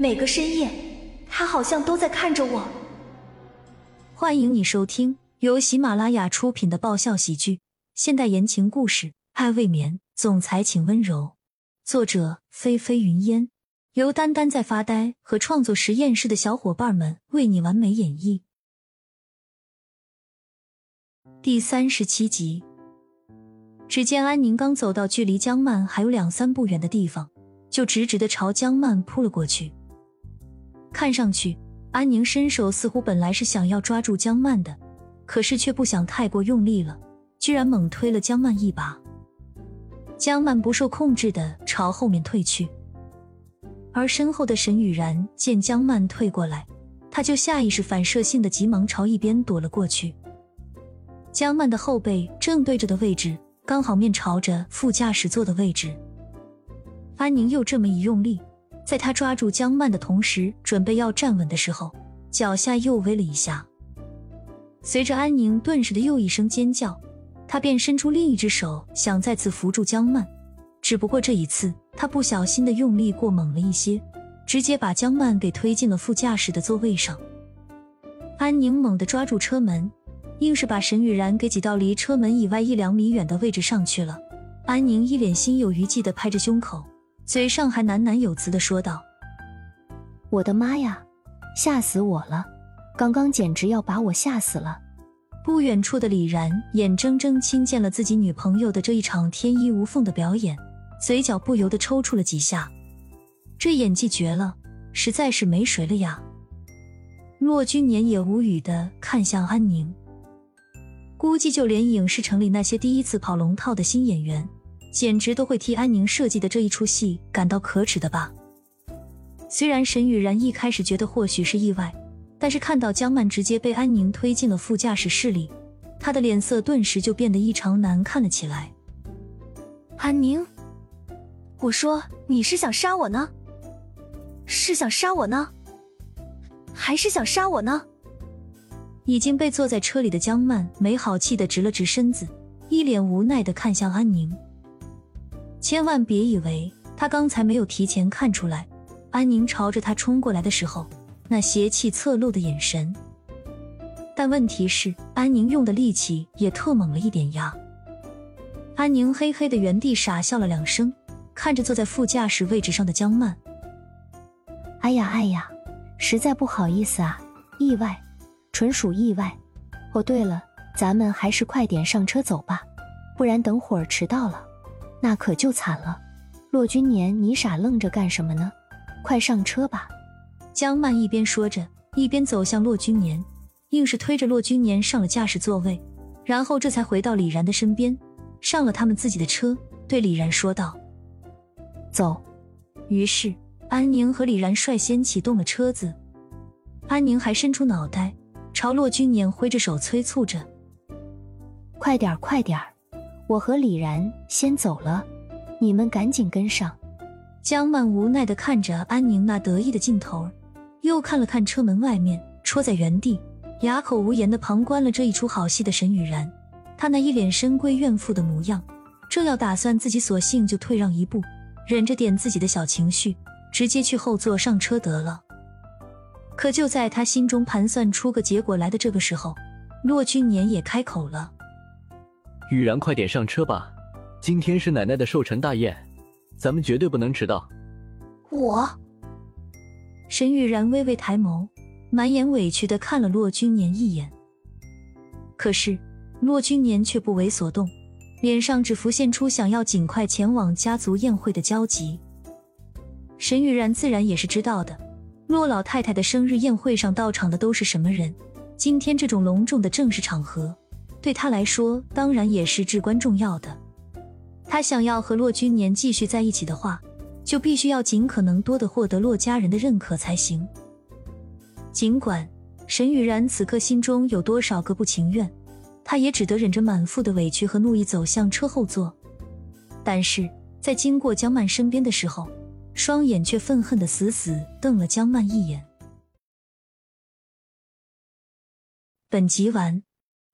每个深夜，他好像都在看着我。欢迎你收听由喜马拉雅出品的爆笑喜剧、现代言情故事《爱未眠》，总裁请温柔。作者：菲菲云烟，由丹丹在发呆和创作实验室的小伙伴们为你完美演绎。第三十七集。只见安宁刚走到距离江曼还有两三步远的地方，就直直的朝江曼扑了过去。看上去，安宁伸手似乎本来是想要抓住江曼的，可是却不想太过用力了，居然猛推了江曼一把。江曼不受控制的朝后面退去，而身后的沈雨然见江曼退过来，他就下意识反射性的急忙朝一边躲了过去。江曼的后背正对着的位置。刚好面朝着副驾驶座的位置，安宁又这么一用力，在他抓住江曼的同时，准备要站稳的时候，脚下又微了一下。随着安宁顿时的又一声尖叫，他便伸出另一只手想再次扶住江曼，只不过这一次他不小心的用力过猛了一些，直接把江曼给推进了副驾驶的座位上。安宁猛地抓住车门。硬是把沈雨然给挤到离车门以外一两米远的位置上去了。安宁一脸心有余悸的拍着胸口，嘴上还喃喃有词的说道：“我的妈呀，吓死我了！刚刚简直要把我吓死了。”不远处的李然眼睁睁亲见了自己女朋友的这一场天衣无缝的表演，嘴角不由得抽搐了几下。这演技绝了，实在是没谁了呀！骆君年也无语的看向安宁。估计就连影视城里那些第一次跑龙套的新演员，简直都会替安宁设计的这一出戏感到可耻的吧。虽然沈雨然一开始觉得或许是意外，但是看到江曼直接被安宁推进了副驾驶室里，他的脸色顿时就变得异常难看了起来。安宁，我说你是想杀我呢？是想杀我呢？还是想杀我呢？已经被坐在车里的江曼没好气的直了直身子，一脸无奈的看向安宁。千万别以为他刚才没有提前看出来，安宁朝着他冲过来的时候那邪气侧漏的眼神。但问题是，安宁用的力气也特猛了一点呀。安宁嘿嘿的原地傻笑了两声，看着坐在副驾驶位置上的江曼：“哎呀哎呀，实在不好意思啊，意外。”纯属意外。哦，对了，咱们还是快点上车走吧，不然等会儿迟到了，那可就惨了。骆君年，你傻愣着干什么呢？快上车吧！江曼一边说着，一边走向骆君年，硬是推着骆君年上了驾驶座位，然后这才回到李然的身边，上了他们自己的车，对李然说道：“走。”于是安宁和李然率先启动了车子，安宁还伸出脑袋。朝骆君年挥着手催促着：“快点快点我和李然先走了，你们赶紧跟上。”江曼无奈的看着安宁那得意的劲头，又看了看车门外面，戳在原地，哑口无言的旁观了这一出好戏的沈雨然。他那一脸深闺怨妇的模样，正要打算自己索性就退让一步，忍着点自己的小情绪，直接去后座上车得了。可就在他心中盘算出个结果来的这个时候，骆君年也开口了：“雨然，快点上车吧，今天是奶奶的寿辰大宴，咱们绝对不能迟到。”我，沈雨然微微抬眸，满眼委屈的看了骆君年一眼。可是骆君年却不为所动，脸上只浮现出想要尽快前往家族宴会的焦急。沈雨然自然也是知道的。骆老太太的生日宴会上到场的都是什么人？今天这种隆重的正式场合，对他来说当然也是至关重要的。他想要和骆君年继续在一起的话，就必须要尽可能多的获得骆家人的认可才行。尽管沈雨然此刻心中有多少个不情愿，他也只得忍着满腹的委屈和怒意走向车后座。但是在经过江曼身边的时候，双眼却愤恨的死死瞪了江曼一眼。本集完，